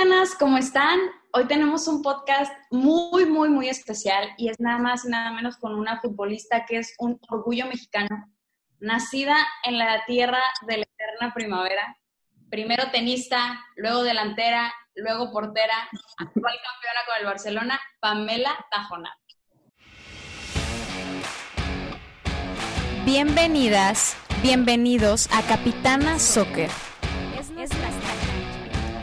capitanas, ¿cómo están? Hoy tenemos un podcast muy, muy, muy especial y es nada más y nada menos con una futbolista que es un orgullo mexicano, nacida en la tierra de la eterna primavera, primero tenista, luego delantera, luego portera, actual campeona con el Barcelona, Pamela Tajona. Bienvenidas, bienvenidos a Capitana Soccer.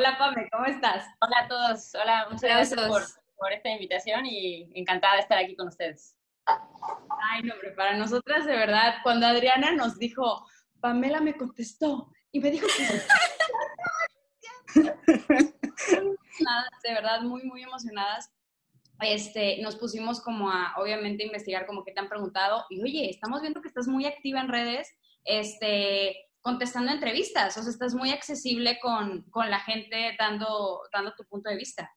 Hola Pame, ¿cómo estás? Hola a todos, hola, muchas gracias por, por, esta invitación y encantada de estar aquí con ustedes. Ay, no, pero para nosotras de verdad, cuando Adriana nos dijo, Pamela me contestó y me dijo que... de verdad, muy, muy emocionadas este, nos pusimos como a, obviamente, investigar como que te han preguntado y, oye, estamos viendo que estás muy activa en redes, este, contestando entrevistas, o sea, estás muy accesible con, con la gente dando, dando tu punto de vista.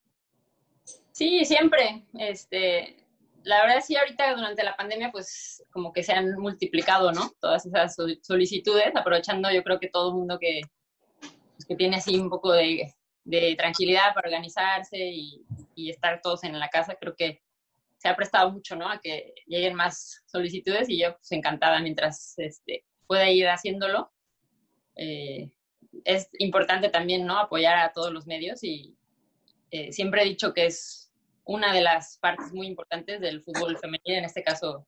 Sí, siempre. Este, la verdad sí, ahorita durante la pandemia, pues como que se han multiplicado, ¿no? Todas esas solicitudes, aprovechando yo creo que todo el mundo que, pues, que tiene así un poco de, de tranquilidad para organizarse y, y, estar todos en la casa, creo que se ha prestado mucho, ¿no? A que lleguen más solicitudes y yo pues encantada mientras este, pueda ir haciéndolo. Eh, es importante también, ¿no? Apoyar a todos los medios y eh, siempre he dicho que es una de las partes muy importantes del fútbol femenino, en este caso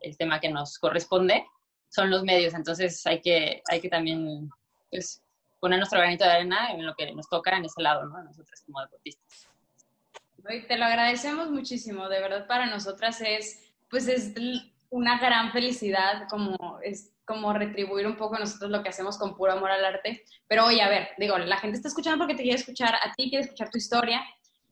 el tema que nos corresponde, son los medios, entonces hay que, hay que también pues, poner nuestro granito de arena en lo que nos toca en ese lado, ¿no? Nosotras como deportistas. Te lo agradecemos muchísimo, de verdad para nosotras es, pues es una gran felicidad como es como retribuir un poco nosotros lo que hacemos con puro amor al arte. Pero oye, a ver, digo, la gente está escuchando porque te quiere escuchar a ti, quiere escuchar tu historia.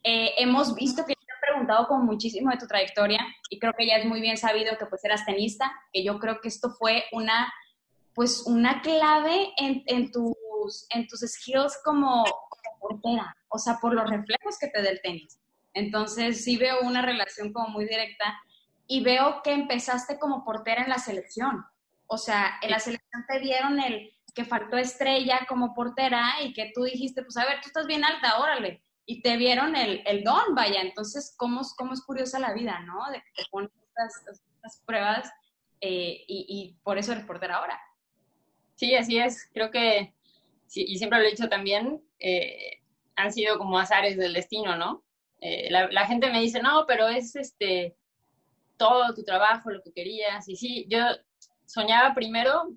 Eh, hemos visto que te han preguntado con muchísimo de tu trayectoria y creo que ya es muy bien sabido que pues eras tenista, que yo creo que esto fue una, pues una clave en, en tu en tus skills como, portera, o sea, por los reflejos que te da el tenis. Entonces, sí veo una relación como muy directa y veo que empezaste como portera en la selección. O sea, en la selección te dieron el que faltó estrella como portera y que tú dijiste, pues a ver, tú estás bien alta, órale. Y te vieron el, el don, vaya. Entonces, ¿cómo, ¿cómo es curiosa la vida, no? De que te ponen estas, pruebas eh, y, y por eso eres portera ahora. Sí, así es. Creo que y siempre lo he dicho también, eh, han sido como azares del destino, ¿no? Eh, la, gente me dice, no, pero es este todo tu trabajo, lo que querías. Y sí, yo soñaba primero,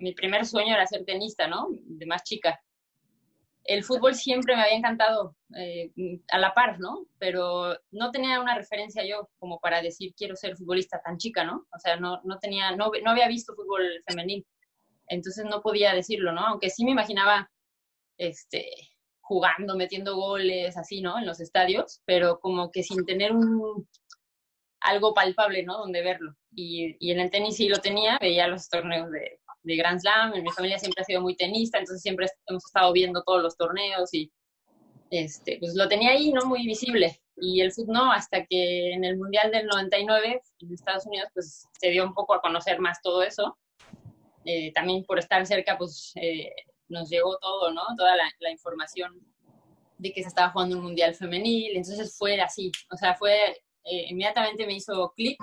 mi primer sueño era ser tenista, ¿no? De más chica. El fútbol siempre me había encantado eh, a la par, ¿no? Pero no tenía una referencia yo como para decir quiero ser futbolista tan chica, ¿no? O sea, no, no tenía, no, no había visto fútbol femenil entonces no podía decirlo, ¿no? Aunque sí me imaginaba este, jugando, metiendo goles, así, ¿no? En los estadios, pero como que sin tener un algo palpable, ¿no? Donde verlo. Y, y en el tenis sí lo tenía, veía los torneos de, de Grand Slam, mi familia siempre ha sido muy tenista, entonces siempre hemos estado viendo todos los torneos y este, pues lo tenía ahí, ¿no? Muy visible. Y el fútbol no, hasta que en el Mundial del 99 en Estados Unidos, pues se dio un poco a conocer más todo eso. Eh, también por estar cerca, pues eh, nos llegó todo, ¿no? Toda la, información de que se estaba jugando un mundial femenil, entonces fue así, o sea, fue, eh, inmediatamente me hizo clic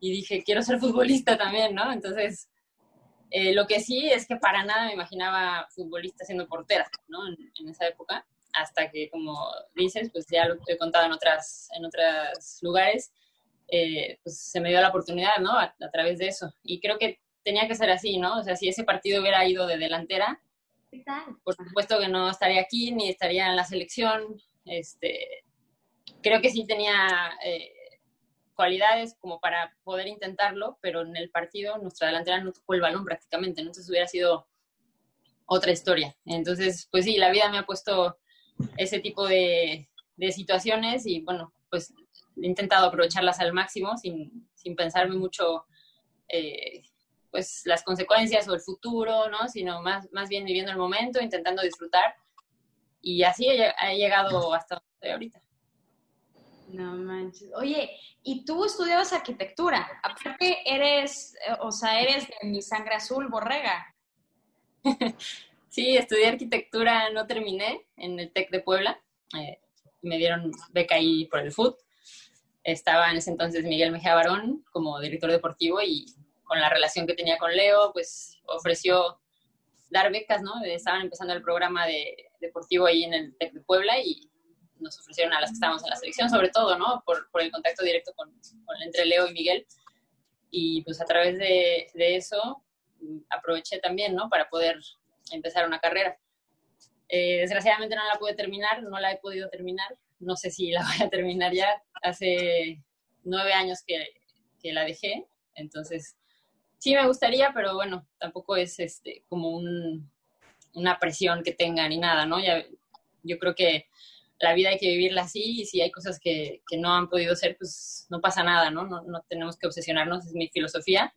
y dije, quiero ser futbolista también, ¿no? Entonces, lo que sí es que para nada me imaginaba futbolista siendo portera, ¿no? En, esa época, hasta que, como dices, pues ya lo he contado en otras, en otros lugares, pues se me dio la oportunidad, ¿no? a, través de eso. Y creo que tenía que ser así, ¿no? O sea, si ese partido hubiera ido de delantera, por supuesto que no estaría aquí ni estaría en la selección. Este, creo que sí tenía eh, cualidades como para poder intentarlo, pero en el partido nuestra delantera no tocó el balón prácticamente, entonces hubiera sido otra historia. Entonces, pues sí, la vida me ha puesto ese tipo de, situaciones y bueno, pues he intentado aprovecharlas al máximo sin, sin pensarme mucho eh, pues las consecuencias o el futuro, ¿no? Sino más, más bien viviendo el momento, intentando disfrutar y así he, llegado hasta ahorita. No manches. Oye, y tú estudiabas arquitectura. Aparte, eres, eh, o sea, eres de mi sangre azul, borrega. sí, estudié arquitectura, no terminé en el TEC de Puebla. Eh, me dieron beca ahí por el FUT. Estaba en ese entonces Miguel Mejía Barón como director deportivo y con la relación que tenía con Leo, pues ofreció dar becas, ¿no? Estaban empezando el programa de, deportivo ahí en el TEC de Puebla y nos ofrecieron a las que estábamos en la selección, sobre todo, ¿no? Por, por el contacto directo con, con, entre Leo y Miguel. Y pues a través de, de, eso aproveché también, ¿no? Para poder empezar una carrera. Eh, desgraciadamente no la pude terminar, no la he podido terminar. No sé si la voy a terminar ya. Hace nueve años que, que la dejé, entonces sí me gustaría, pero bueno, tampoco es este como un, una presión que tenga ni nada, ¿no? Ya, yo creo que la vida hay que vivirla así y si hay cosas que, que no han podido ser, pues no pasa nada, ¿no? ¿no? No, tenemos que obsesionarnos, es mi filosofía.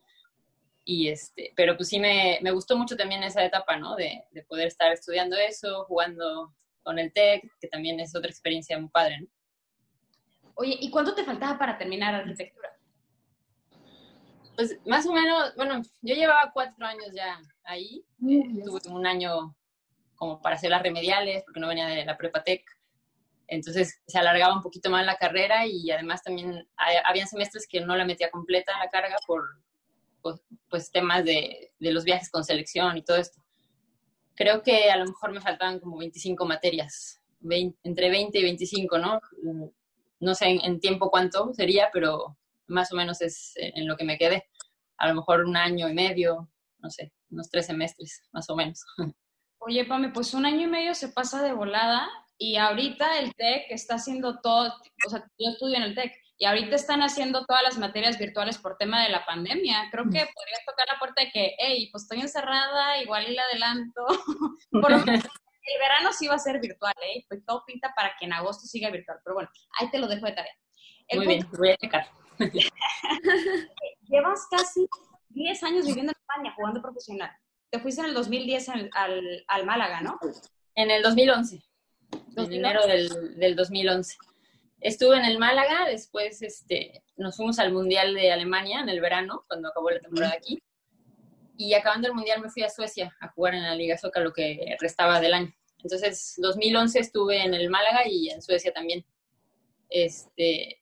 Y este, pero pues sí me, me gustó mucho también esa etapa, ¿no? De, de, poder estar estudiando eso, jugando con el TEC, que también es otra experiencia muy padre, ¿no? Oye, ¿y cuánto te faltaba para terminar arquitectura? Pues más o menos, bueno, yo llevaba cuatro años ya ahí, tuve un año como para hacer las remediales, porque no venía de la prepa tech. Entonces se alargaba un poquito más la carrera y además también había semestres que no la metía completa en la carga por pues, pues temas de, los viajes con selección y todo esto. Creo que a lo mejor me faltaban como 25 materias, entre 20 y 25, ¿no? No sé en, en, tiempo cuánto sería, pero más o menos es en lo que me quedé. A lo mejor un año y medio, no sé, unos tres semestres, más o menos. Oye, Pame, pues un año y medio se pasa de volada y ahorita el TEC está haciendo todo, o sea, yo estudio en el TEC y ahorita están haciendo todas las materias virtuales por tema de la pandemia. Creo que podrías tocar la puerta de que, hey, pues estoy encerrada, igual y la adelanto. por el verano sí va a ser virtual, ¿eh? Pues todo pinta para que en agosto siga virtual, pero bueno, ahí te lo dejo de tarea. Muy bien, voy a checar. Llevas casi 10 años viviendo en España jugando profesional. Te fuiste en el 2010 al, al, Málaga, ¿no? En el 2011. En enero del, del, 2011. Estuve en el Málaga, después este, nos fuimos al Mundial de Alemania en el verano, cuando acabó la temporada aquí. Y acabando el Mundial me fui a Suecia a jugar en la Liga Soca lo que restaba del año. Entonces, 2011 estuve en el Málaga y en Suecia también. Este,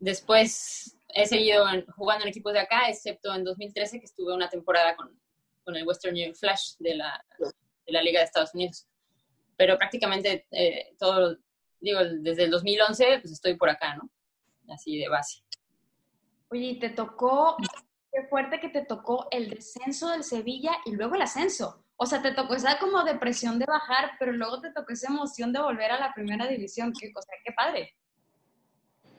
después he seguido jugando en equipos de acá, excepto en 2013 que estuve una temporada con, con el Western Union Flash de la, de la, Liga de Estados Unidos. Pero prácticamente eh, todo, digo, desde el 2011 pues estoy por acá, ¿no? Así de base. Oye, y te tocó, qué fuerte que te tocó el descenso del Sevilla y luego el ascenso. O sea, te tocó esa como depresión de bajar, pero luego te tocó esa emoción de volver a la primera división. Qué cosa, qué padre.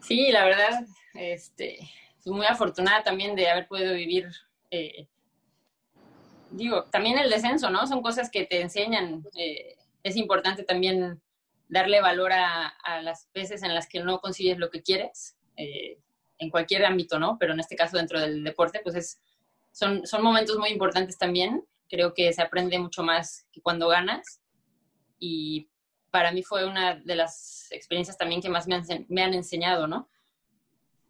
Sí, la verdad, este, muy afortunada también de haber podido vivir eh, digo, también el descenso, ¿no? Son cosas que te enseñan. Eh, es importante también darle valor a, las veces en las que no consigues lo que quieres, eh, en cualquier ámbito, ¿no? Pero en este caso dentro del deporte, pues es, son, son momentos muy importantes también. Creo que se aprende mucho más que cuando ganas. Y para mí fue una de las experiencias también que más me han, me han enseñado, ¿no?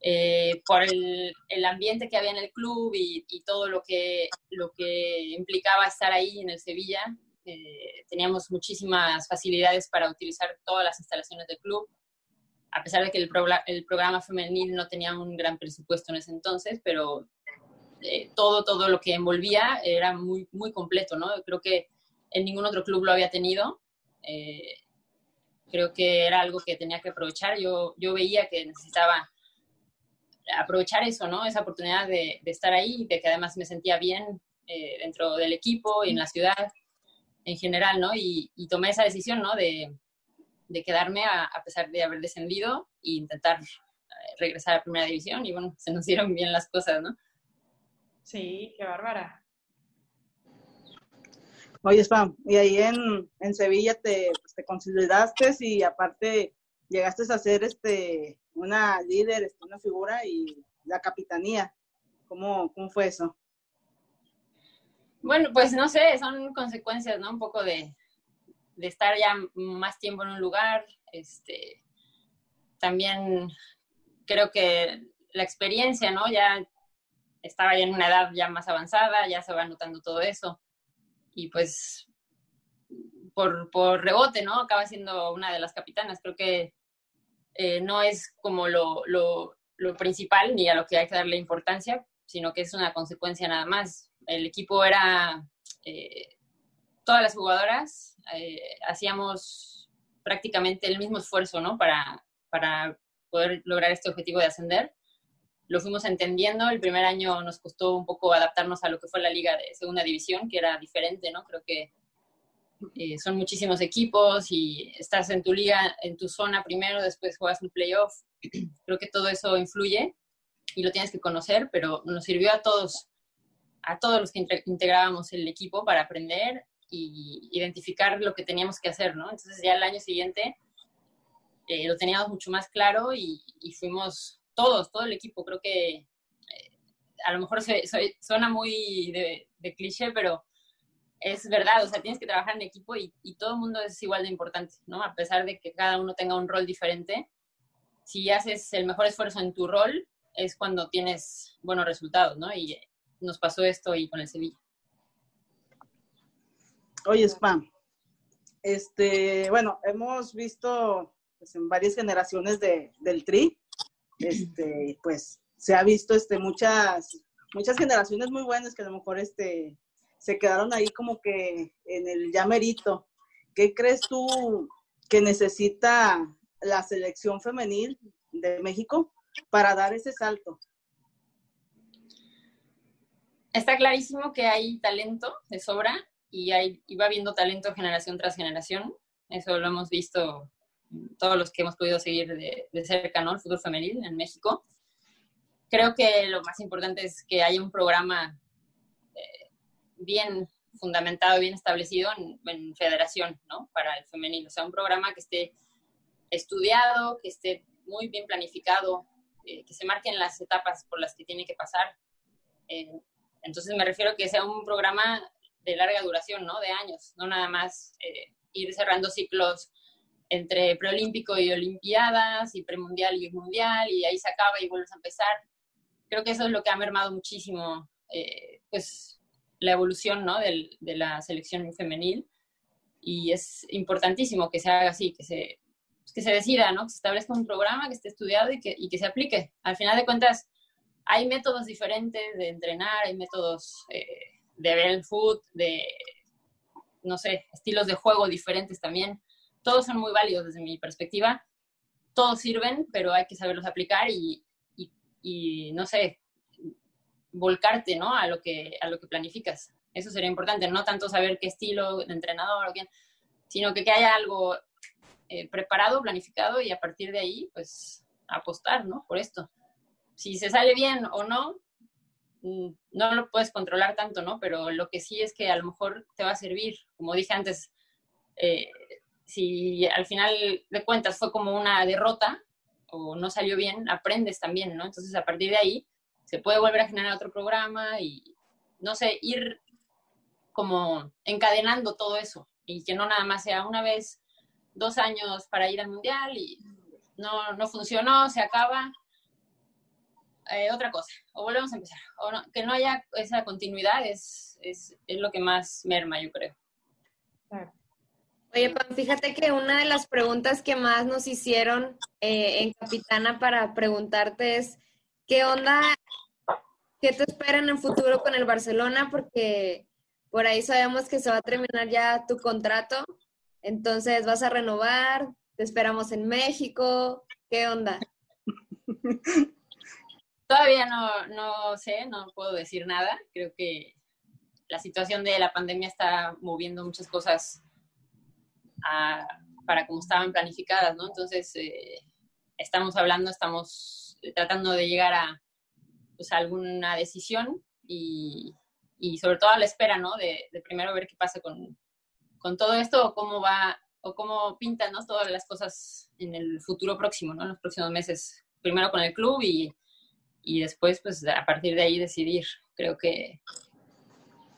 Eh, por el, el, ambiente que había en el club y, y, todo lo que, lo que implicaba estar ahí en el Sevilla. Eh, teníamos muchísimas facilidades para utilizar todas las instalaciones del club, a pesar de que el, programa femenil no tenía un gran presupuesto en ese entonces, pero eh, todo, todo lo que envolvía era muy, muy completo, ¿no? Creo que en ningún otro club lo había tenido. creo que era algo que tenía que aprovechar. Yo, yo veía que necesitaba aprovechar eso, ¿no? Esa oportunidad de, estar ahí, de que además me sentía bien eh, dentro del equipo y en la ciudad en general, ¿no? Y, tomé esa decisión, ¿no? De, quedarme a, pesar de haber descendido e intentar eh, regresar a primera división y bueno, se nos dieron bien las cosas, ¿no? Sí, qué bárbara. Oye, Spam, y ahí en, en Sevilla te, pues, te consolidaste y aparte llegaste a ser este, una líder, este, una figura y la capitanía. ¿Cómo, ¿Cómo fue eso? Bueno, pues no sé, son consecuencias, ¿no? Un poco de, de estar ya más tiempo en un lugar. Este, también creo que la experiencia, ¿no? Ya estaba ya en una edad ya más avanzada, ya se va notando todo eso. Y pues por, por rebote, ¿no? Acaba siendo una de las capitanas. Creo que eh, no es como lo, lo, lo, principal ni a lo que hay que darle importancia, sino que es una consecuencia nada más. El equipo era, eh, todas las jugadoras eh, hacíamos prácticamente el mismo esfuerzo, ¿no? Para, para poder lograr este objetivo de ascender. Lo fuimos entendiendo. El primer año nos costó un poco adaptarnos a lo que fue la liga de segunda división, que era diferente, ¿no? Creo que eh, son muchísimos equipos y estás en tu liga, en tu zona primero, después juegas un playoff. Creo que todo eso influye y lo tienes que conocer, pero nos sirvió a todos, a todos los que integrábamos el equipo para aprender y identificar lo que teníamos que hacer, ¿no? Entonces ya el año siguiente eh, lo teníamos mucho más claro y, fuimos todos, todo el equipo. Creo que eh, a lo mejor suena muy de, de, cliché, pero es verdad, o sea, tienes que trabajar en equipo y, y, todo el mundo es igual de importante, ¿no? A pesar de que cada uno tenga un rol diferente, si haces el mejor esfuerzo en tu rol, es cuando tienes buenos resultados, ¿no? Y nos pasó esto y con el Sevilla. Oye, Spam, este, bueno, hemos visto pues, en varias generaciones de, del Tri, este, pues se ha visto este, muchas, muchas generaciones muy buenas que a lo mejor este, se quedaron ahí como que en el llamerito. ¿Qué crees tú que necesita la selección femenil de México para dar ese salto? Está clarísimo que hay talento de sobra y, hay, y va habiendo talento generación tras generación. Eso lo hemos visto todos los que hemos podido seguir de, de cerca ¿no? el fútbol femenil en México. Creo que lo más importante es que haya un programa eh, bien fundamentado, bien establecido en, en, federación, ¿no? Para el femenil. O sea, un programa que esté estudiado, que esté muy bien planificado, eh, que se marquen las etapas por las que tiene que pasar. Eh, entonces me refiero a que sea un programa de larga duración, ¿no? De años, no nada más eh, ir cerrando ciclos entre preolímpico y olimpiadas y premundial y mundial y ahí se acaba y vuelves a empezar. Creo que eso es lo que ha mermado muchísimo, eh, pues, la evolución, ¿no? Del, de la selección femenil y es importantísimo que se haga así, que se, pues, que se decida, ¿no? Que se establezca un programa que esté estudiado y que, y que se aplique. Al final de cuentas, hay métodos diferentes de entrenar, hay métodos eh, de ver el foot, de, no sé, estilos de juego diferentes también. Todos son muy válidos desde mi perspectiva. Todos sirven, pero hay que saberlos aplicar y, y, no sé, volcarte, ¿no? A lo, que, a lo que planificas. Eso sería importante, no tanto saber qué estilo de entrenador o quién, sino que, que haya algo eh, preparado, planificado y a partir de ahí, pues, apostar, ¿no? Por esto. Si se sale bien o no, Mm, no lo puedes controlar tanto, ¿no? Pero lo que sí es que a lo mejor te va a servir. Como dije antes, eh, si al final de cuentas fue como una derrota o no salió bien, aprendes también, ¿no? Entonces a partir de ahí se puede volver a generar otro programa y, no sé, ir como encadenando todo eso y que no nada más sea una vez, dos años para ir al mundial y no, no funcionó, se acaba, eh, otra cosa, o volvemos a empezar. O no, que no haya esa continuidad es, es, es, lo que más merma, yo creo. Oye, fíjate que una de las preguntas que más nos hicieron eh, en Capitana para preguntarte es, ¿qué onda? ¿Qué te espera en el futuro con el Barcelona? Porque por ahí sabemos que se va a terminar ya tu contrato. Entonces, ¿vas a renovar? ¿Te esperamos en México? ¿Qué onda? Todavía no, no sé, no puedo decir nada. Creo que la situación de la pandemia está moviendo muchas cosas para como estaban planificadas, ¿no? Entonces, eh, estamos hablando, estamos tratando de llegar a pues, alguna decisión y, y sobre todo a la espera, ¿no? De, primero ver qué pasa con, con todo esto o cómo va o cómo pintan ¿no? todas las cosas en el futuro próximo, ¿no? En los próximos meses. Primero con el club y, y después, pues a partir de ahí decidir. Creo que,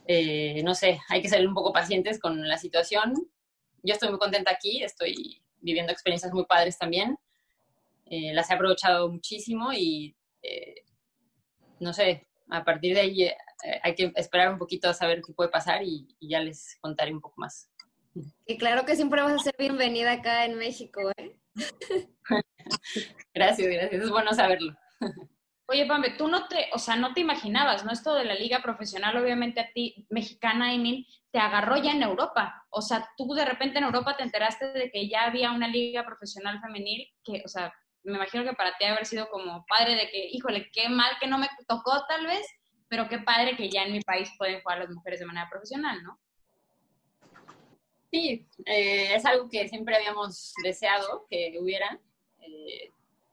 eh, no sé, hay que ser un poco pacientes con la situación. Yo estoy muy contenta aquí, estoy viviendo experiencias muy padres también. Eh, las he aprovechado muchísimo y, eh, no sé, a partir de ahí hay que esperar un poquito a saber qué puede pasar y, y ya les contaré un poco más. Y claro que siempre vas a ser bienvenida acá en México, ¿eh? gracias, gracias. Es bueno saberlo. Oye, Pambe, tú no te, o sea, no te imaginabas, ¿no? Esto de la liga profesional, obviamente a ti, mexicana, Emil, te agarró ya en Europa. O sea, tú de repente en Europa te enteraste de que ya había una liga profesional femenil que, o sea, me imagino que para ti haber sido como padre de que, híjole, qué mal que no me tocó tal vez, pero qué padre que ya en mi país pueden jugar las mujeres de manera profesional, ¿no? Sí, eh, es algo que siempre habíamos deseado que hubiera. Eh,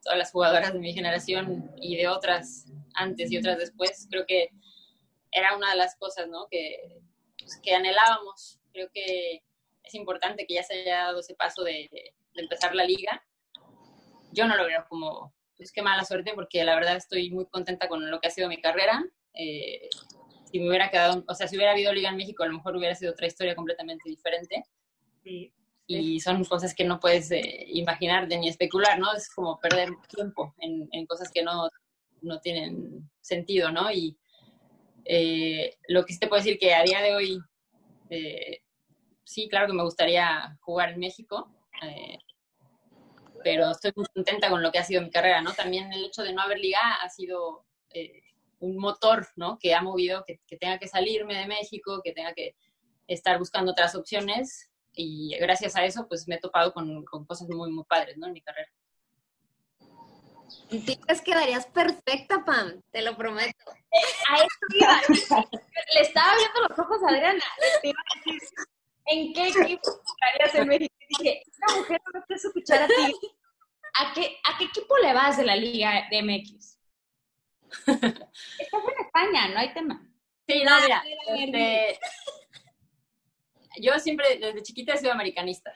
todas las jugadoras de mi generación y de otras antes y otras después, creo que era una de las cosas ¿no? que, pues, que anhelábamos. Creo que es importante que ya se haya dado ese paso de, empezar la liga. Yo no lo veo como, pues qué mala suerte, porque la verdad estoy muy contenta con lo que ha sido mi carrera. Eh, si me hubiera quedado, o sea, si hubiera habido liga en México, a lo mejor hubiera sido otra historia completamente diferente. Y son cosas que no puedes eh, imaginarte ni especular, ¿no? Es como perder tiempo en, cosas que no, no, tienen sentido, ¿no? Y eh, lo que sí te puedo decir que a día de hoy, eh, sí, claro que me gustaría jugar en México, pero estoy muy contenta con lo que ha sido mi carrera, ¿no? También el hecho de no haber liga ha sido un motor, ¿no? Que ha movido que, tenga que salirme de México, que tenga que estar buscando otras opciones y gracias a eso, pues me he topado con, con cosas muy, muy padres, ¿no? En mi carrera. ¿Tú crees quedarías perfecta, Pam? Te lo prometo. A esto iba. Le estaba viendo los ojos a Adriana. Le iba a decir, ¿en qué equipo estarías en México? Y dije, esta mujer no puedes escuchar a ti. ¿A qué, ¿A qué equipo le vas de la Liga de MX? Estás en España, no hay tema. Sí, no, mira, este, yo siempre desde chiquita he sido americanista.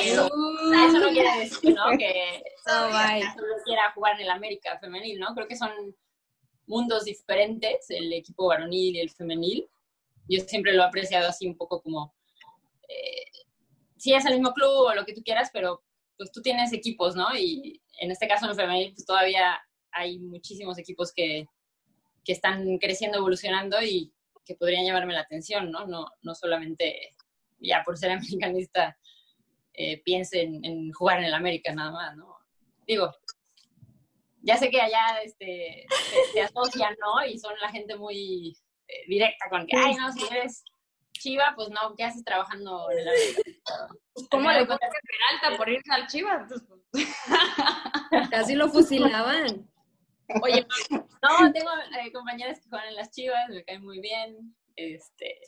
Eso, eso no quiere decir, ¿no? Que solo quiera jugar en el América femenil, ¿no? Creo que son mundos diferentes, el equipo varonil y el femenil. Yo siempre lo he apreciado así un poco como, eh, sí es el mismo club o lo que tú quieras, pero pues tú tienes equipos, ¿no? Y en este caso en el femenil pues todavía hay muchísimos equipos que, que están creciendo, evolucionando y que podrían llamarme la atención, ¿no? No, no solamente ya por ser americanista eh, piense en, jugar en el América nada más, ¿no? Digo, ya sé que allá este, se, asocian, ¿no? Y son la gente muy eh, directa con que, ay, no, si eres Chiva, pues no, ¿qué haces trabajando en el América? ¿Cómo le pones Peralta por irse al Chivas? Pues, Casi lo fusilaban. Oye, no, tengo eh, compañeras que juegan en las Chivas, me caen muy bien. Este,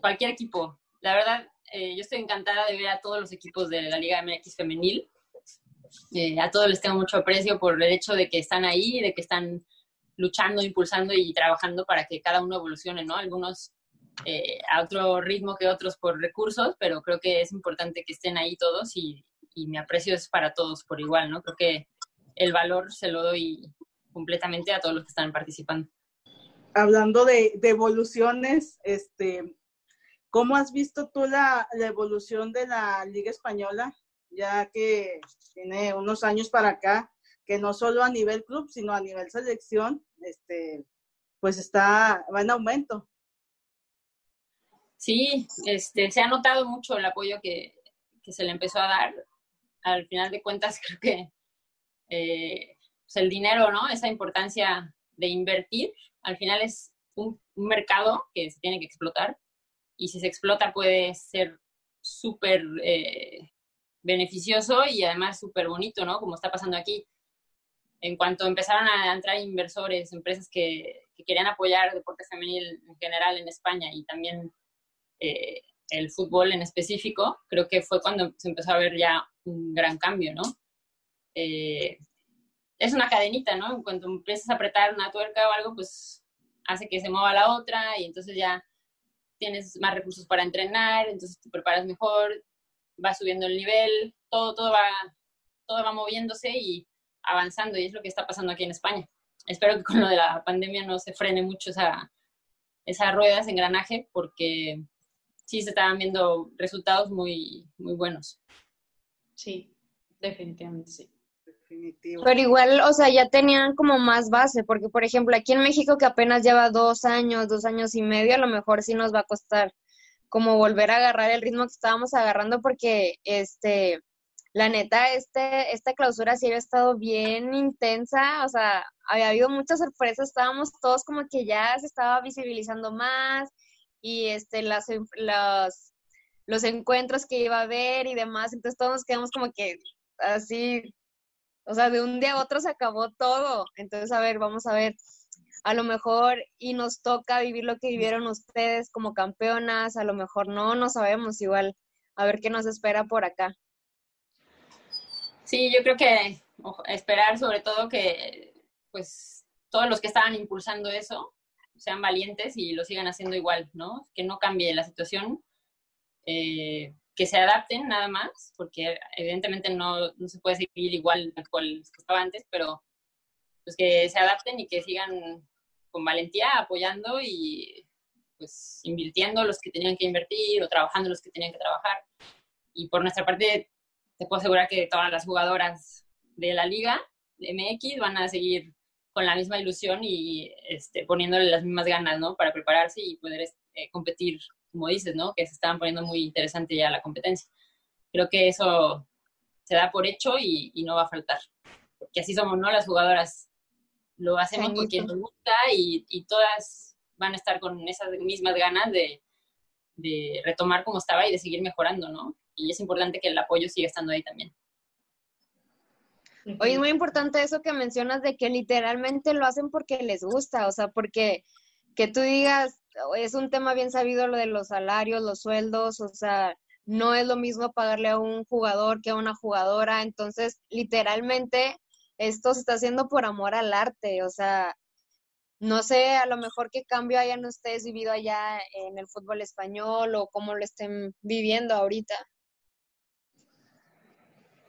cualquier equipo, la verdad, eh, yo estoy encantada de ver a todos los equipos de la Liga MX femenil. Eh, a todos les tengo mucho aprecio por el hecho de que están ahí, de que están luchando, impulsando y trabajando para que cada uno evolucione, ¿no? Algunos eh, a otro ritmo que otros por recursos, pero creo que es importante que estén ahí todos y, mi aprecio es para todos por igual, ¿no? Creo que el valor se lo doy completamente a todos los que están participando. Hablando de, de evoluciones, este, ¿Cómo has visto tú la, evolución de la Liga Española, ya que tiene unos años para acá, que no solo a nivel club, sino a nivel selección, este, pues está, va en aumento? Sí, este, se ha notado mucho el apoyo que, se le empezó a dar. Al final de cuentas, creo que eh, pues el dinero, ¿no? Esa importancia de invertir, al final es un mercado que se tiene que explotar y si se explota puede ser súper eh, beneficioso y además súper bonito, ¿no? Como está pasando aquí. En cuanto empezaron a entrar inversores, empresas que, querían apoyar deporte femenil en general en España y también eh, el fútbol en específico, creo que fue cuando se empezó a ver ya un gran cambio, ¿no? Eh, es una cadenita, ¿no? En cuanto empiezas a apretar una tuerca o algo, pues hace que se mueva la otra y entonces ya tienes más recursos para entrenar, entonces te preparas mejor, va subiendo el nivel, todo, todo va, todo va moviéndose y avanzando y es lo que está pasando aquí en España. Espero que con lo de la pandemia no se frene mucho esa, esa rueda, ese engranaje, porque sí se estaban viendo resultados muy, muy buenos. Sí, definitivamente sí. Pero igual, o sea, ya tenían como más base, porque por ejemplo, aquí en México que apenas lleva dos años, dos años y medio, a lo mejor sí nos va a costar como volver a agarrar el ritmo que estábamos agarrando, porque este, la neta, este, esta clausura sí había estado bien intensa, o sea, había habido muchas sorpresas, estábamos todos como que ya se estaba visibilizando más, y este, las, las, los encuentros que iba a haber y demás, entonces todos nos quedamos como que así o sea, de un día a otro se acabó todo. Entonces, a ver, vamos a ver. A lo mejor y nos toca vivir lo que vivieron ustedes como campeonas, a lo mejor no, no sabemos igual. A ver qué nos espera por acá. Sí, yo creo que esperar sobre todo que pues todos los que estaban impulsando eso sean valientes y lo sigan haciendo igual, ¿no? Que no cambie la situación. Eh, que se adapten nada más, porque evidentemente no, no se puede seguir igual que estaba antes, pero pues que se adapten y que sigan con valentía apoyando y pues invirtiendo los que tenían que invertir o trabajando los que tenían que trabajar. Y por nuestra parte, te puedo asegurar que todas las jugadoras de la liga de MX van a seguir con la misma ilusión y este, poniéndole las mismas ganas, ¿no? Para prepararse y poder este, competir como dices, ¿no? Que se estaban poniendo muy interesante ya la competencia. Creo que eso se da por hecho y, no va a faltar. Porque así somos, ¿no? Las jugadoras lo hacemos porque nos gusta y, todas van a estar con esas mismas ganas de, de retomar como estaba y de seguir mejorando, ¿no? Y es importante que el apoyo siga estando ahí también. Oye, es muy importante eso que mencionas de que literalmente lo hacen porque les gusta, o sea, porque que tú digas, es un tema bien sabido lo de los salarios, los sueldos, o sea, no es lo mismo pagarle a un jugador que a una jugadora, entonces literalmente esto se está haciendo por amor al arte, o sea, no sé, a lo mejor qué cambio hayan ustedes vivido allá en el fútbol español o cómo lo estén viviendo ahorita.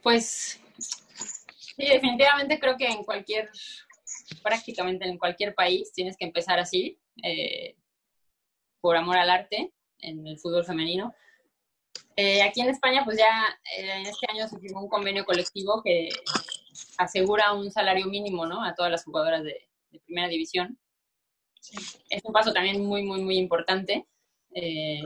Pues sí, definitivamente creo que en cualquier, prácticamente en cualquier país tienes que empezar así. Eh, por amor al arte en el fútbol femenino. Eh, aquí en España, pues ya eh, en este año se firmó un convenio colectivo que asegura un salario mínimo ¿no? a todas las jugadoras de, primera división. Es un paso también muy, muy, muy importante. Eh,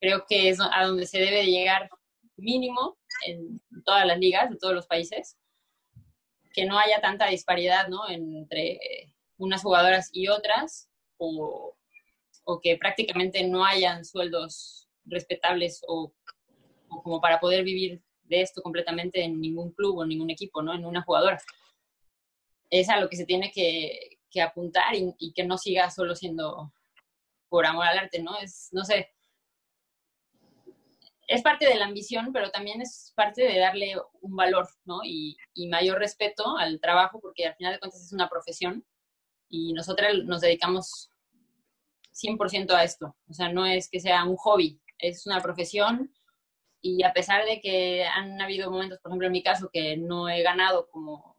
creo que es a donde se debe llegar mínimo en todas las ligas de todos los países. Que no haya tanta disparidad ¿no? entre unas jugadoras y otras, o, o que prácticamente no hayan sueldos respetables o, como para poder vivir de esto completamente en ningún club o ningún equipo, ¿no? En una jugadora. Es a lo que se tiene que, apuntar y, que no siga solo siendo por amor al arte, ¿no? Es, no sé, es parte de la ambición, pero también es parte de darle un valor, ¿no? Y, y mayor respeto al trabajo, porque al final de cuentas es una profesión y nosotras nos dedicamos 100% a esto. O sea, no es que sea un hobby, es una profesión y a pesar de que han habido momentos, por ejemplo, en mi caso, que no he ganado como,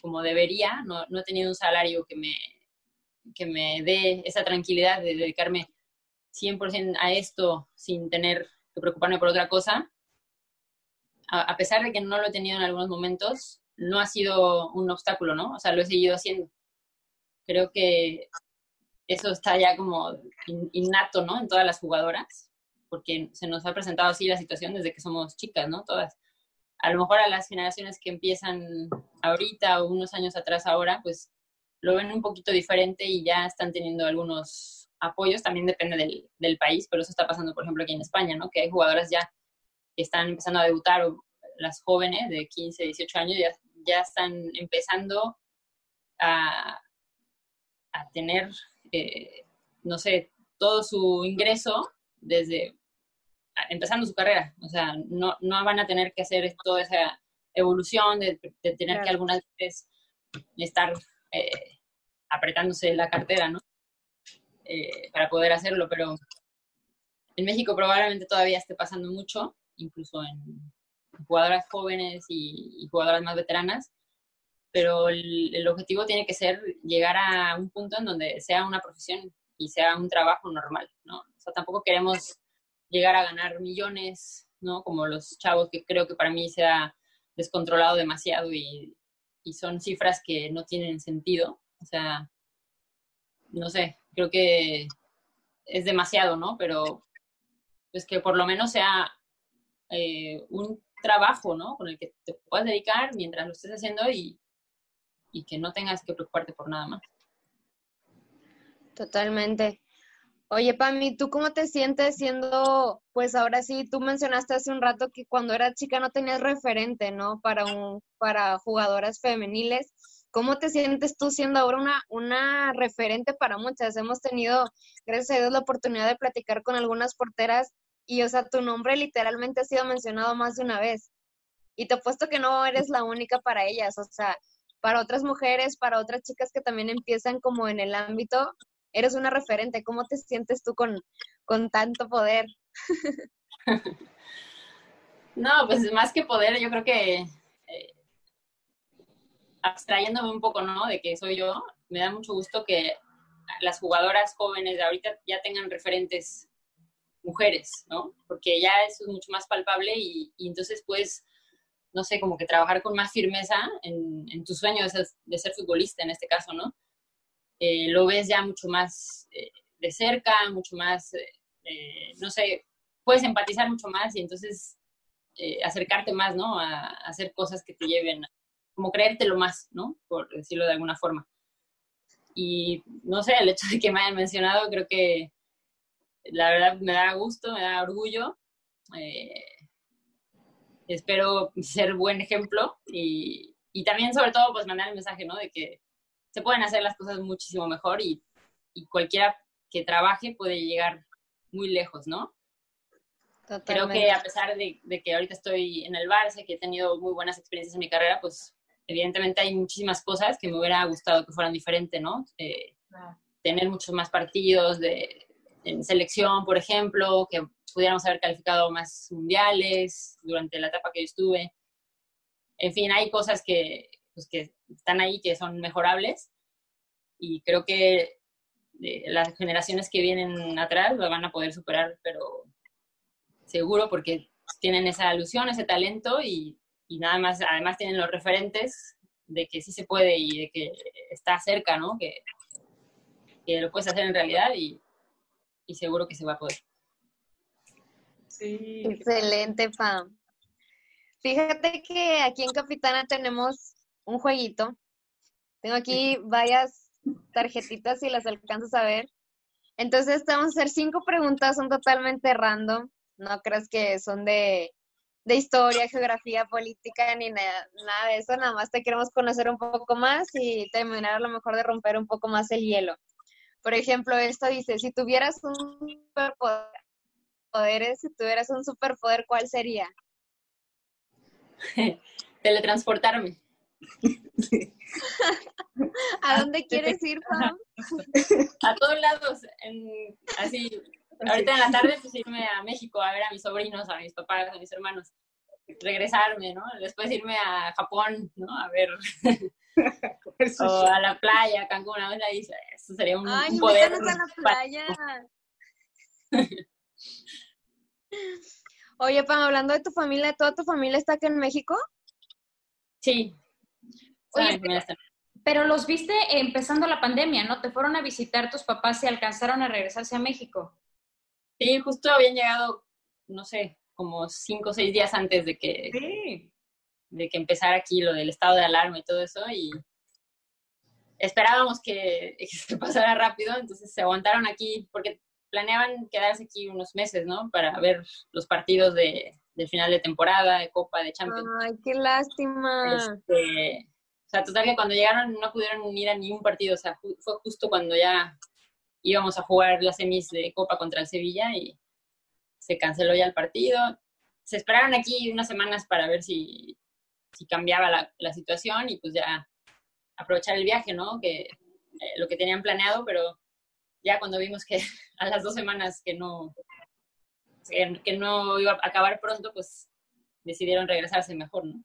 como debería, no, he tenido un salario que me, que me dé esa tranquilidad de dedicarme 100% a esto sin tener que preocuparme por otra cosa, a, pesar de que no lo he tenido en algunos momentos, no ha sido un obstáculo, ¿no? O sea, lo he seguido haciendo. Creo que eso está ya como innato, ¿no? En todas las jugadoras, porque se nos ha presentado así la situación desde que somos chicas, ¿no? Todas. A lo mejor a las generaciones que empiezan ahorita o unos años atrás ahora, pues lo ven un poquito diferente y ya están teniendo algunos apoyos, también depende del, del país, pero eso está pasando, por ejemplo, aquí en España, ¿no? Que hay jugadoras ya que están empezando a debutar, o las jóvenes de 15, 18 años ya, ya están empezando a, a tener eh, no sé, todo su ingreso desde empezando su carrera. O sea, no, no van a tener que hacer toda esa evolución de, tener que algunas veces estar eh, apretándose la cartera, ¿no? eh, para poder hacerlo, pero en México probablemente todavía esté pasando mucho, incluso en jugadoras jóvenes y, jugadoras más veteranas, pero el, el, objetivo tiene que ser llegar a un punto en donde sea una profesión y sea un trabajo normal, ¿no? O sea, tampoco queremos llegar a ganar millones, ¿no? Como los chavos que creo que para mí se ha descontrolado demasiado y, y son cifras que no tienen sentido. O sea, no sé, creo que es demasiado, ¿no? Pero pues que por lo menos sea eh, un trabajo, ¿no? Con el que te puedas dedicar mientras lo estés haciendo y, y que no tengas que preocuparte por nada más. Totalmente. Oye, Pami, ¿tú cómo te sientes siendo, pues ahora sí, tú mencionaste hace un rato que cuando eras chica no tenías referente, ¿no? Para un, para jugadoras femeniles. ¿Cómo te sientes tú siendo ahora una, una referente para muchas? Hemos tenido, gracias a Dios, la oportunidad de platicar con algunas porteras y, o sea, tu nombre literalmente ha sido mencionado más de una vez. Y te apuesto que no eres la única para ellas, o sea, para otras mujeres, para otras chicas que también empiezan como en el ámbito, eres una referente. ¿Cómo te sientes tú con, con tanto poder? no, pues más que poder, yo creo que eh, abstrayéndome un poco, ¿no? De que soy yo, me da mucho gusto que las jugadoras jóvenes de ahorita ya tengan referentes mujeres, ¿no? Porque ya eso es mucho más palpable y, entonces pues, no sé, como que trabajar con más firmeza en, en tu sueño de ser, futbolista en este caso, ¿no? Eh, lo ves ya mucho más eh, de cerca, mucho más, eh, no sé, puedes empatizar mucho más y entonces acercarte más, ¿no? A, a, hacer cosas que te lleven, como creértelo más, ¿no? Por decirlo de alguna forma. Y no sé, el hecho de que me hayan mencionado, creo que la verdad me da gusto, me da orgullo. Espero ser buen ejemplo y, y también sobre todo pues mandar el mensaje, ¿no? De que se pueden hacer las cosas muchísimo mejor y, cualquiera que trabaje puede llegar muy lejos, ¿no? Creo que a pesar de, que ahorita estoy en el Barça, que he tenido muy buenas experiencias en mi carrera, pues evidentemente hay muchísimas cosas que me hubiera gustado que fueran diferentes, ¿no? Eh, tener muchos más partidos de, en selección, por ejemplo, que pudiéramos haber calificado más mundiales durante la etapa que yo estuve. En fin, hay cosas que, pues, que están ahí, que son mejorables. Y creo que eh, las generaciones que vienen atrás lo van a poder superar, pero seguro porque tienen esa alusión, ese talento y, nada más, además tienen los referentes de que sí se puede y de que está cerca, ¿no? Que, que lo puedes hacer en realidad y, y seguro que se va a poder. Sí. Excelente, Pam. Fíjate que aquí en Capitana tenemos un jueguito. Tengo aquí varias tarjetitas si las alcanzas a ver. Entonces, vamos a hacer cinco preguntas, son totalmente random. No creas que son de, de historia, geografía, política, ni nada, nada, de eso. Nada más te queremos conocer un poco más y terminar a lo mejor de romper un poco más el hielo. Por ejemplo, esto dice, si tuvieras un superpoder, si tuvieras un superpoder, ¿cuál sería? Teletransportarme. ¿A dónde quieres ir, Pam? A todos lados, así, ahorita en la tarde pues irme a México a ver a mis sobrinos, a mis papás, a mis hermanos, regresarme, ¿no? Después irme a Japón, ¿no? A ver, o a la playa, a Cancún, a la isla, eso sería un, Ay, poder. a la playa! Oye, Pam, hablando de tu familia, ¿toda tu familia está aquí en México? Sí, pero, los viste empezando la pandemia, ¿no? Te fueron a visitar tus papás y alcanzaron a regresarse a México. Sí, justo habían llegado, no sé, como cinco o seis días antes de que, de que empezara aquí lo del estado de alarma y todo eso, y esperábamos que, se pasara rápido, entonces se aguantaron aquí, porque planeaban quedarse aquí unos meses, ¿no? Para ver los partidos de, final de temporada, de Copa, de Champions. Ay, qué lástima. Este, o sea, total que cuando llegaron no pudieron ir a ningún partido, o sea, fue justo cuando ya íbamos a jugar las semis de Copa contra el Sevilla y se canceló ya el partido. Se esperaron aquí unas semanas para ver si, si cambiaba la, la, situación y pues ya aprovechar el viaje, ¿no? Que eh, lo que tenían planeado, pero ya cuando vimos que a las dos semanas que no, que, no iba a acabar pronto, pues decidieron regresarse mejor, ¿no?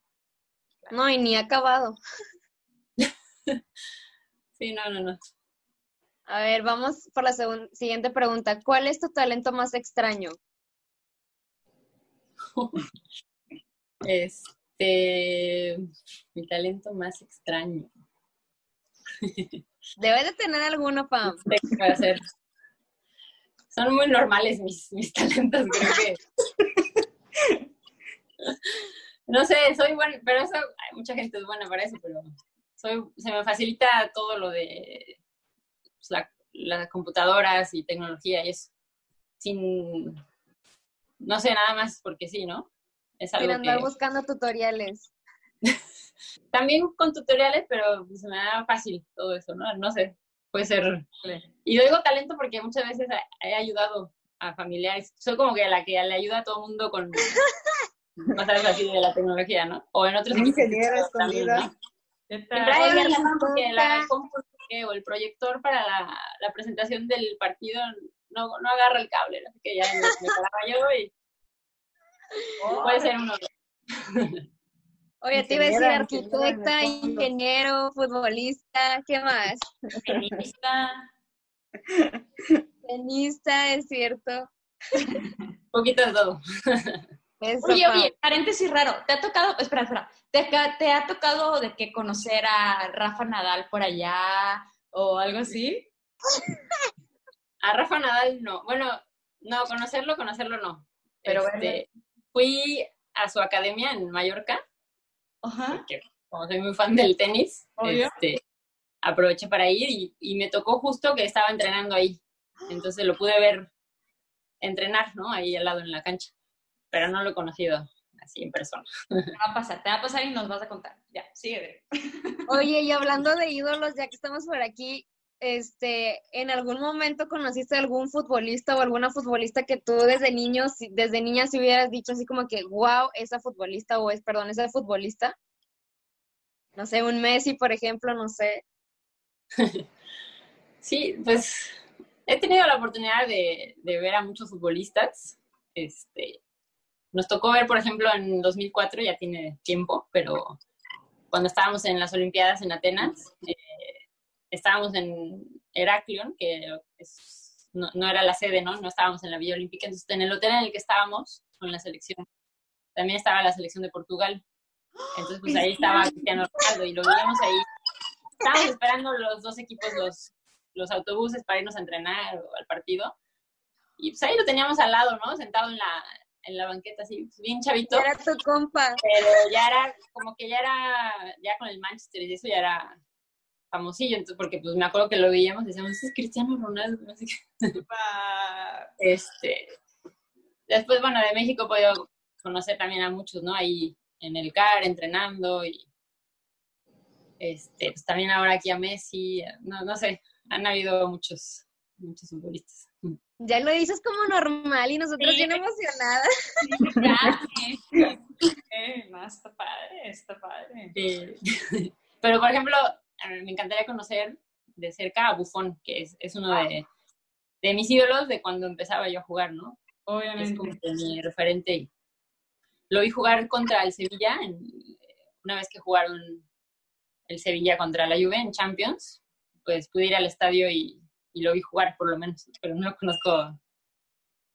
No, y ni acabado. sí, no, no, no. A ver, vamos por la siguiente pregunta. ¿Cuál es tu talento más extraño? este, mi talento más extraño. Debe de tener alguno, Pam. hacer. Son muy normales mis, mis talentos, creo que. no sé, soy buena, pero eso, hay mucha gente es buena para eso, pero soy, se me facilita todo lo de pues, las computadoras y tecnología y eso. Sin, no sé, nada más porque sí, ¿no? Es algo andar buscando tutoriales. También con tutoriales, pero se me da fácil todo eso, ¿no? No sé, puede ser. Y yo digo talento porque muchas veces he ayudado a familiares. Soy como que la que le ayuda a todo el mundo con cosas así de la tecnología, ¿no? O en otros ingeniera escondida. ¿no? Siempre hay porque la o el proyector para la, la, presentación del partido no, no agarra el cable, así que ya me, me paraba yo y puede ser uno. Oye, te iba a decir arquitecta, ingeniero, futbolista, ¿qué más? Tenista. Tenista, es cierto. Un poquito de todo. oye, oye, paréntesis raro. ¿Te ha tocado, espera, espera, ¿te, ¿te, ha tocado de que conocer a Rafa Nadal por allá o algo así? A Rafa Nadal no. Bueno, no, conocerlo, conocerlo no. Pero este, fui a su academia en Mallorca Ajá. como soy muy fan del tenis, este, aproveché para ir y, me tocó justo que estaba entrenando ahí. Entonces lo pude ver entrenar, ¿no? Ahí al lado en la cancha. Pero no lo he conocido así en persona. Te va a pasar, te va a pasar y nos vas a contar. Ya, sigue. Oye, y hablando de ídolos, ya que estamos por aquí, este, ¿en algún momento conociste algún futbolista o alguna futbolista que tú desde niños, desde niña si hubieras dicho así como que, wow, esa futbolista o es, perdón, esa futbolista? No sé, un Messi, por ejemplo, no sé. Sí, pues he tenido la oportunidad de, de ver a muchos futbolistas. Este, nos tocó ver, por ejemplo, en 2004, ya tiene tiempo, pero cuando estábamos en las Olimpiadas en Atenas, eh, estábamos en Heraklion, que no, era la sede, ¿no? No estábamos en la Villa Olímpica, entonces en el hotel en el que estábamos con la selección, también estaba la selección de Portugal. Entonces, pues ahí estaba Cristiano Ronaldo y lo vimos ahí. Estábamos esperando los dos equipos, los, los autobuses para irnos a entrenar o al partido. Y pues ahí lo teníamos al lado, ¿no? Sentado en la, en la banqueta, así, pues, bien chavito. Era tu compa. Pero ya era, como que ya era, ya con el Manchester y eso ya era famosillo, entonces, porque pues me acuerdo que lo veíamos y decíamos, es Cristiano Ronaldo, así este, después, bueno, de México he podido conocer también a muchos, ¿no? Ahí en el CAR, entrenando y este, pues también ahora aquí a Messi, no, no sé, han habido muchos, muchos futbolistas. Ya lo dices como normal y nosotros bien emocionadas. Sí, eh, está padre, está padre. Pero, por ejemplo, me encantaría conocer de cerca a Buffon, que es, es uno de, de, mis ídolos de cuando empezaba yo a jugar, ¿no? Obviamente. Es como mi referente. Lo vi jugar contra el Sevilla, una vez que jugaron el Sevilla contra la Juve en Champions, pues pude ir al estadio y, y lo vi jugar por lo menos, pero no lo conozco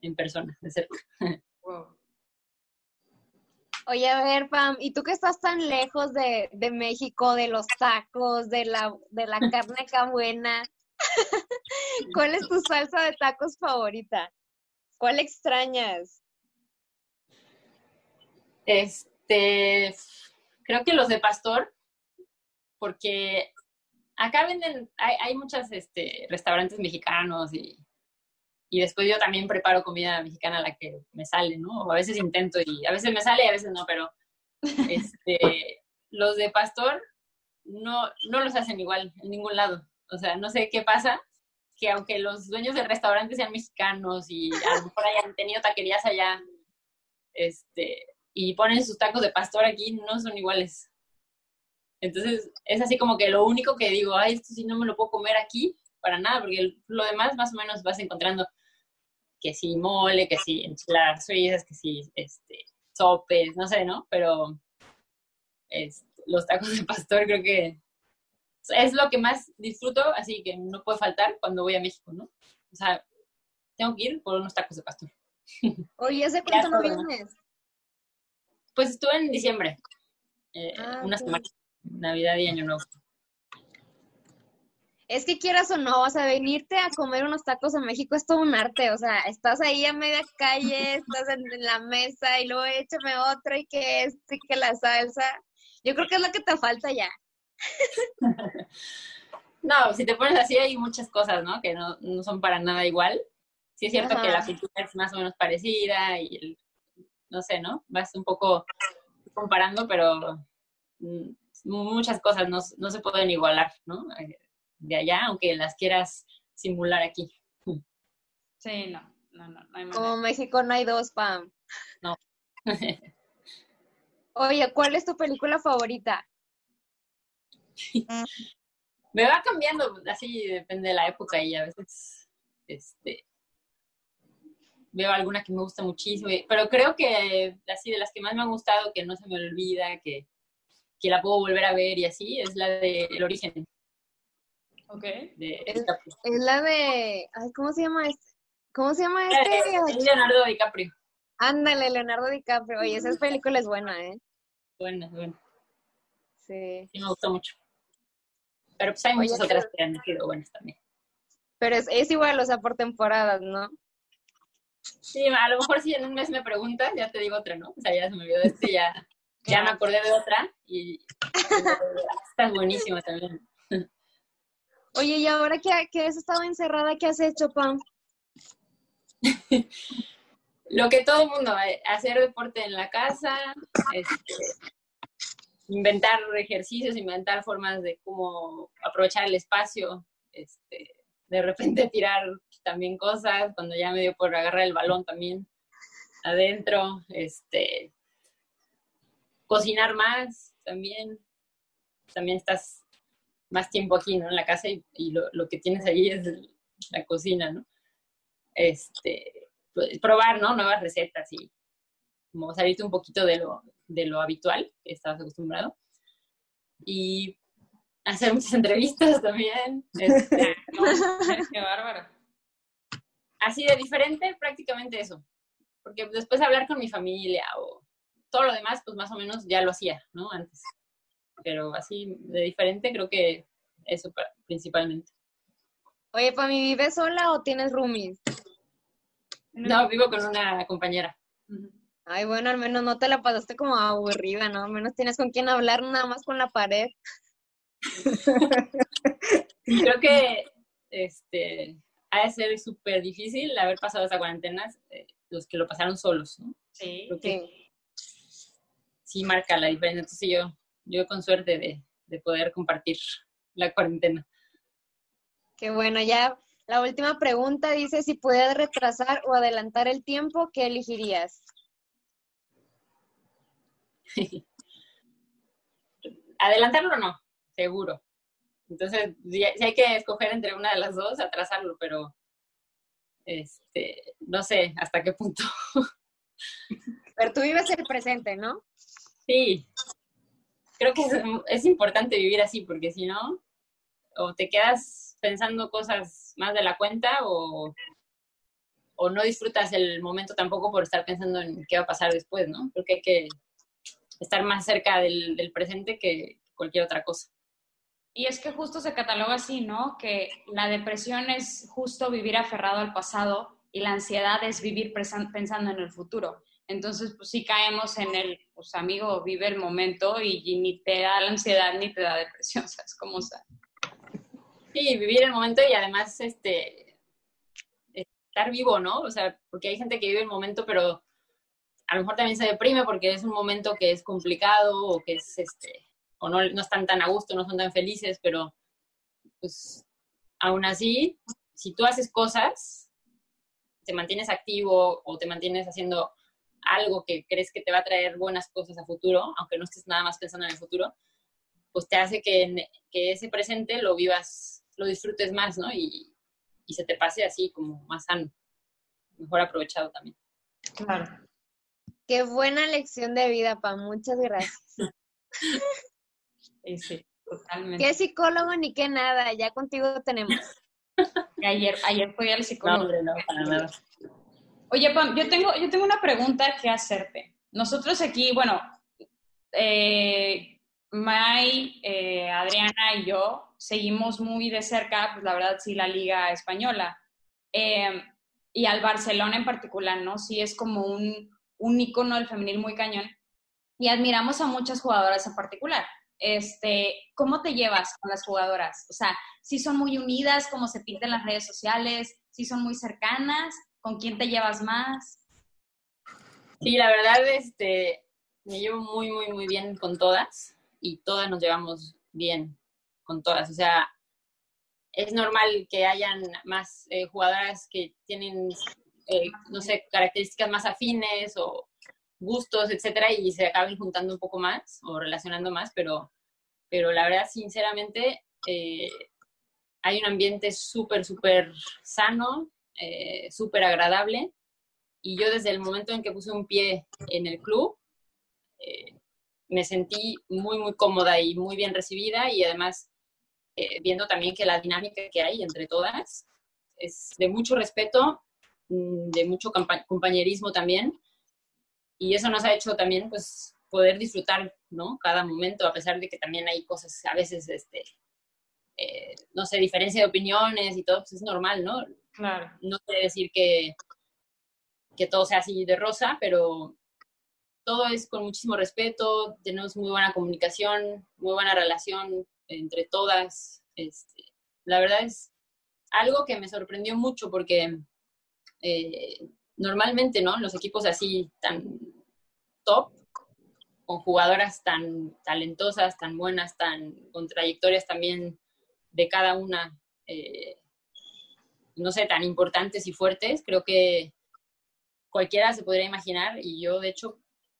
en persona, de cerca. Wow. Oye, a ver, Pam, ¿y tú que estás tan lejos de, de México, de los tacos, de la, de la carne acá buena? ¿Cuál es tu salsa de tacos favorita? ¿Cuál extrañas? Este, creo que los de pastor, porque acá venden, hay, hay muchos este, restaurantes mexicanos y y después yo también preparo comida mexicana a la que me sale, ¿no? O a veces intento y a veces me sale y a veces no, pero este, los de pastor no, no los hacen igual en ningún lado. O sea, no sé qué pasa, que aunque los dueños del restaurante sean mexicanos y a lo mejor hayan tenido taquerías allá, este, y ponen sus tacos de pastor aquí, no son iguales. Entonces, es así como que lo único que digo, ay, esto sí no me lo puedo comer aquí, para nada, porque lo demás más o menos vas encontrando que si mole, que si enchiladas suizas, que si este, sopes, no sé, ¿no? Pero los tacos de pastor creo que es lo que más disfruto, así que no puede faltar cuando voy a México, ¿no? O sea, tengo que ir por unos tacos de pastor. Oye, ¿hace cuánto no vienes? Pues estuve en diciembre, eh, ah, una semana, Navidad y Año Nuevo. Es que quieras o no, o sea, venirte a comer unos tacos a México es todo un arte, o sea, estás ahí a media calle, estás en, la mesa y luego échame otro y que este y que la salsa. Yo creo que es lo que te falta ya. no, si te pones así hay muchas cosas, ¿no? Que no, no son para nada igual. Sí es cierto que la cultura es más o menos parecida y el, no sé, ¿no? Vas un poco comparando, pero mm, muchas cosas no, no se pueden igualar, ¿no? De allá, aunque las quieras simular aquí. Sí, no, no, no, no hay Como México no hay dos, Pam. No. Oye, ¿cuál es tu película favorita? Me va cambiando, así depende de la época y a veces, este, veo alguna que me gusta muchísimo, pero creo que así de las que más me han gustado, que no se me olvida, que, que la puedo volver a ver y así, es la de El Origen. Ok. es, la de. Ay, ¿Cómo se llama este? ¿Cómo se llama este? Leonardo DiCaprio. Ándale, Leonardo DiCaprio. Oye, esa película es buena, ¿eh? Buena, buena. Sí. Sí, me gustó mucho. Pero pues hay muchas otras que han sido buenas también. Pero es, es igual, o sea, por temporadas, ¿no? Sí, a lo mejor si en un mes me preguntas, ya te digo otra, ¿no? O sea, ya se me olvidó de este, ya, ya me acordé de otra y está buenísima también. Oye, ¿y ahora que, has estado encerrada, qué has hecho, Pam? Lo que todo el mundo, eh, hacer deporte en la casa, este, inventar ejercicios, inventar formas de cómo aprovechar el espacio, este, de repente tirar también cosas, cuando ya me dio por agarrar el balón también adentro, este, cocinar más también, también estás más tiempo aquí, ¿no? En la casa y, lo, que tienes allí es la cocina, ¿no? Este, pues, probar, ¿no? Nuevas recetas y como salirte un poquito de lo, de lo habitual que estabas acostumbrado. Y hacer muchas entrevistas también. Este, Qué bárbaro. Así de diferente, prácticamente eso. Porque después hablar con mi familia o todo lo demás, pues más o menos ya lo hacía, ¿no? Antes pero así de diferente creo que eso principalmente. Oye, Pami, ¿vives sola o tienes roomies? No, vivo con una compañera. Ay, bueno, al menos no te la pasaste como aburrida, ¿no? Al menos tienes con quién hablar nada más con la pared. Creo que este ha de ser súper difícil haber pasado esa cuarentena, eh, los que lo pasaron solos, ¿no? Sí. sí. sí marca la diferencia. Entonces yo yo con suerte de, de poder compartir la cuarentena. Qué bueno, ya la última pregunta dice, si puedes retrasar o adelantar el tiempo, ¿qué elegirías? Adelantarlo no, seguro. Entonces, si hay que escoger entre una de las dos, atrasarlo, pero este, no sé hasta qué punto. Pero tú vives el presente, ¿no? Sí, creo que es, importante vivir así, porque si no, o te quedas pensando cosas más de la cuenta o, o no disfrutas el momento tampoco por estar pensando en qué va a pasar después, ¿no? Creo que hay que estar más cerca del, del presente que cualquier otra cosa. Y es que justo se cataloga así, ¿no? Que la depresión es justo vivir aferrado al pasado y la ansiedad es vivir pensando en el futuro. Entonces, pues sí caemos en el, pues amigo, vive el momento y, ni te da la ansiedad ni te da depresión, ¿sabes cómo está? Sí, vivir el momento y además, este, estar vivo, ¿no? O sea, porque hay gente que vive el momento, pero a lo mejor también se deprime porque es un momento que es complicado o que es, este, o no, no están tan a gusto, no son tan felices, pero pues aún así, si tú haces cosas, te mantienes activo o te mantienes haciendo algo que crees que te va a traer buenas cosas a futuro, aunque no estés nada más pensando en el futuro, pues te hace que, que ese presente lo vivas lo disfrutes más, ¿no? Y, y se te pase así como más sano, mejor aprovechado también. Claro. Qué buena lección de vida, Pa. Muchas gracias. Sí, sí, totalmente. Qué psicólogo ni qué nada, ya contigo tenemos. Ayer, ayer fui al No, psicólogo. hombre, no, para nada. Oye, Pam, yo tengo, yo tengo una pregunta que hacerte. Nosotros aquí, bueno, eh, May, eh, Adriana y yo seguimos muy de cerca, pues la verdad sí, la Liga Española. Eh, y al Barcelona en particular, ¿no? Sí es como un, un ícono del femenil muy cañón. Y admiramos a muchas jugadoras en particular. Este, ¿Cómo te llevas con las jugadoras? O sea, si son muy unidas, como se pinta en las redes sociales, si son muy cercanas, ¿con quién te llevas más? Sí, la verdad, este, me llevo muy, muy, muy bien con todas y todas nos llevamos bien con todas. O sea, es normal que hayan más eh, jugadoras que tienen, eh, no sé, características más afines o gustos, etcétera, y se acaben juntando un poco más o relacionando más, pero, pero la verdad, sinceramente, eh, hay un ambiente súper, súper sano, eh, súper agradable, y yo desde el momento en que puse un pie en el club, eh, me sentí muy, muy cómoda y muy bien recibida, y además eh, viendo también que la dinámica que hay entre todas es de mucho respeto, mm, de mucho compañerismo también, y eso nos ha hecho también pues poder disfrutar no cada momento a pesar de que también hay cosas a veces este eh, no sé diferencia de opiniones y todo pues es normal no Claro. no quiere decir que que todo sea así de rosa pero todo es con muchísimo respeto tenemos muy buena comunicación muy buena relación entre todas este, la verdad es algo que me sorprendió mucho porque eh, normalmente, ¿no? Los equipos así tan top, con jugadoras tan talentosas, tan buenas, tan con trayectorias también de cada una, eh, no sé, tan importantes y fuertes, creo que cualquiera se podría imaginar y yo de hecho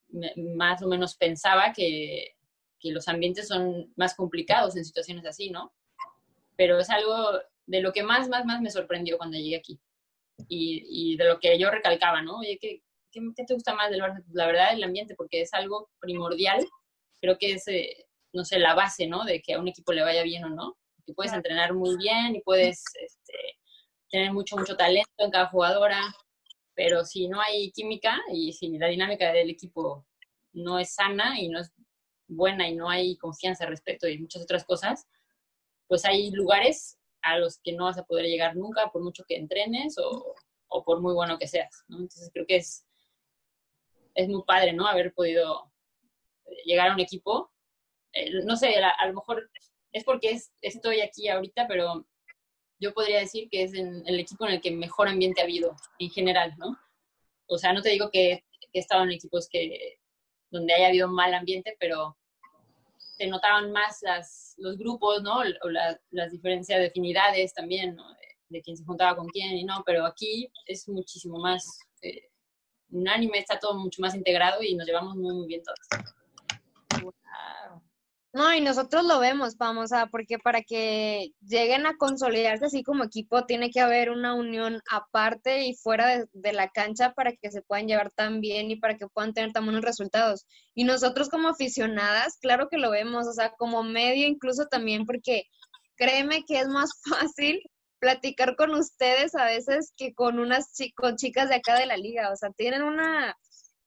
me- más o menos pensaba que, que los ambientes son más complicados en situaciones así, ¿no? Pero es algo de lo que más, más, más me sorprendió cuando llegué aquí y, y de lo que yo recalcaba, ¿no? Oye, ¿qué, qué, qué te gusta más del Barça? La verdad, el ambiente, porque es algo primordial, creo que es, eh, no sé, la base, ¿no? De que a un equipo le vaya bien o no. Que puedes entrenar muy bien y puedes este, tener mucho, mucho talento en cada jugadora, pero si no hay química y si la dinámica del equipo no es sana y no es buena y no hay confianza, respeto y muchas otras cosas, pues hay lugares a los que no vas a poder llegar nunca por mucho que entrenes o, o por muy bueno que seas, ¿no? Entonces creo que es, es muy padre, ¿no? Haber podido llegar a un equipo. Eh, no sé, a, lo mejor es porque es, estoy aquí ahorita, pero yo podría decir que es el equipo en el que mejor ambiente ha habido en general, ¿no? O sea, no te digo que, que he estado en equipos que donde haya habido mal ambiente, pero se notaban más las, los grupos, ¿no? O la, las diferencias de afinidades también. De, quién se juntaba con quién y no, pero aquí es muchísimo más eh, unánime, está todo mucho más integrado y nos llevamos muy, muy bien todos. No, y nosotros lo vemos, vamos, o sea, porque para que lleguen a consolidarse así como equipo tiene que haber una unión aparte y fuera de, de, la cancha para que se puedan llevar tan bien y para que puedan tener tan buenos resultados. Y nosotros como aficionadas, claro que lo vemos, o sea, como medio incluso también, porque créeme que es más fácil platicar con ustedes a veces que con unas con chicas de acá de la liga, o sea, tienen una,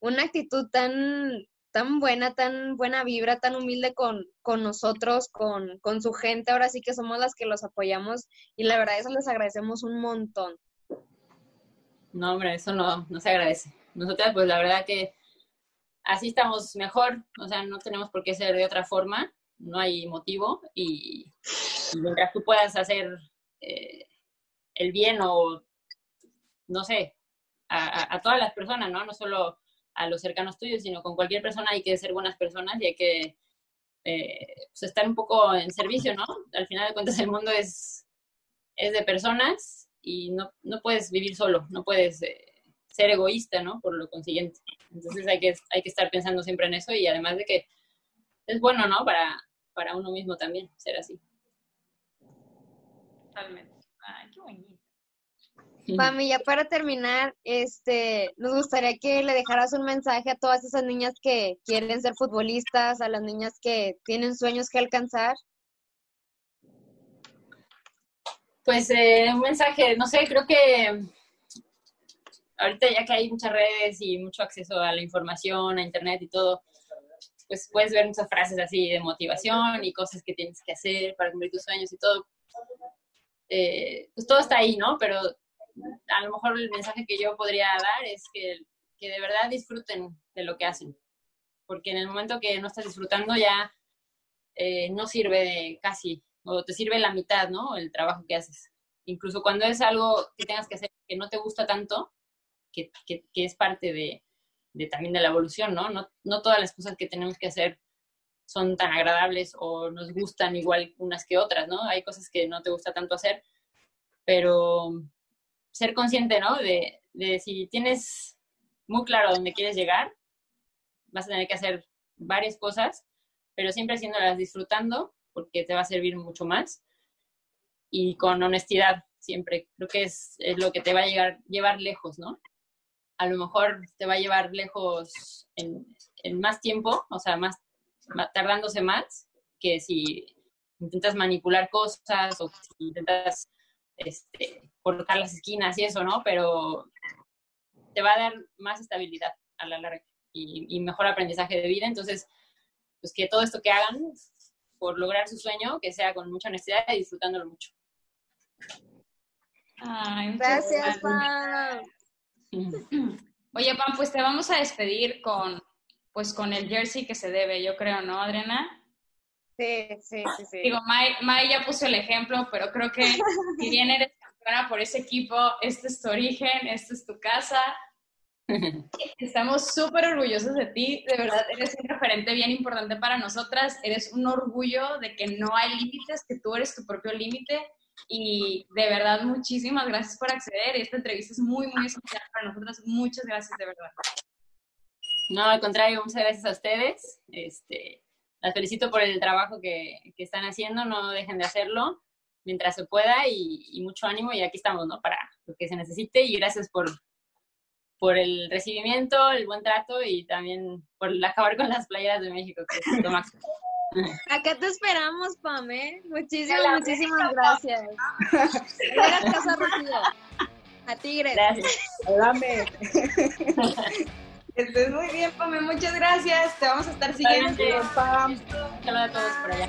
una actitud tan tan buena, tan buena vibra, tan humilde con, con nosotros, con, con, su gente. Ahora sí que somos las que los apoyamos y la verdad eso les agradecemos un montón. No, hombre, eso no, no se agradece. Nosotras, pues la verdad que así estamos mejor, o sea, no tenemos por qué ser de otra forma, no hay motivo y, mientras tú puedas hacer eh, el bien o, no sé, a, a, todas las personas, ¿no? No solo a los cercanos tuyos, sino con cualquier persona hay que ser buenas personas y hay que eh, pues estar un poco en servicio, ¿no? Al final de cuentas el mundo es, es de personas y no, no puedes vivir solo, no puedes eh, ser egoísta, ¿no? Por lo consiguiente. Entonces hay que, hay que estar pensando siempre en eso y además de que es bueno, ¿no? Para, para uno mismo también ser así. Totalmente. Mami, ya para terminar, este, nos gustaría que le dejaras un mensaje a todas esas niñas que quieren ser futbolistas, a las niñas que tienen sueños que alcanzar. Pues eh, un mensaje, no sé, creo que ahorita ya que hay muchas redes y mucho acceso a la información, a internet y todo, pues puedes ver muchas frases así de motivación y cosas que tienes que hacer para cumplir tus sueños y todo. Eh, pues todo está ahí, ¿no? Pero a lo mejor el mensaje que yo podría dar es que, que de verdad disfruten de lo que hacen. Porque en el momento que no estás disfrutando ya eh, no sirve casi, o te sirve la mitad, ¿no? El trabajo que haces. Incluso cuando es algo que tengas que hacer que no te gusta tanto, que, que, que es parte de, de, también de la evolución, ¿no? ¿no? No todas las cosas que tenemos que hacer son tan agradables o nos gustan igual unas que otras, ¿no? Hay cosas que no te gusta tanto hacer, pero ser consciente, ¿no? De, si tienes muy claro dónde quieres llegar, vas a tener que hacer varias cosas, pero siempre haciéndolas disfrutando, porque te va a servir mucho más. Y con honestidad, siempre. Creo que es, lo que te va a llevar lejos, ¿no? A lo mejor te va a llevar lejos en, en más tiempo, o sea, más, más, tardándose más, que si intentas manipular cosas o si intentas este, colocar las esquinas y eso, ¿no? Pero te va a dar más estabilidad a la larga y, y, mejor aprendizaje de vida. Entonces, pues que todo esto que hagan por lograr su sueño, que sea con mucha honestidad y disfrutándolo mucho. Ay, Gracias, Pam. Oye, Pam, pues te vamos a despedir con, pues, con el jersey que se debe, yo creo, ¿no, Adriana? Sí, sí, sí, sí. Digo, May, May ya puso el ejemplo, pero creo que si bien eres campeona por ese equipo, este es tu origen, esta es tu casa. Estamos súper orgullosos de ti, de verdad, eres un referente bien importante para nosotras, eres un orgullo de que no hay límites, que tú eres tu propio límite y de verdad muchísimas gracias por acceder. Esta entrevista es muy, muy especial para nosotras. Muchas gracias, de verdad. No, al contrario, muchas gracias a ustedes. Este, las felicito por el trabajo que, que están haciendo, no dejen de hacerlo mientras se pueda y, y, mucho ánimo y aquí estamos, ¿no? Para lo que se necesite y gracias por, por el recibimiento, el buen trato y también por acabar con las playeras de México, que es lo máximo. Acá te esperamos, Pame. Muchísimas, muchísimas gracias. Casa. A Tigres. Gracias. Dame. Estés muy bien, Pame. Muchas gracias. Te vamos a estar siguiendo. Pam. Saludos a todos por allá.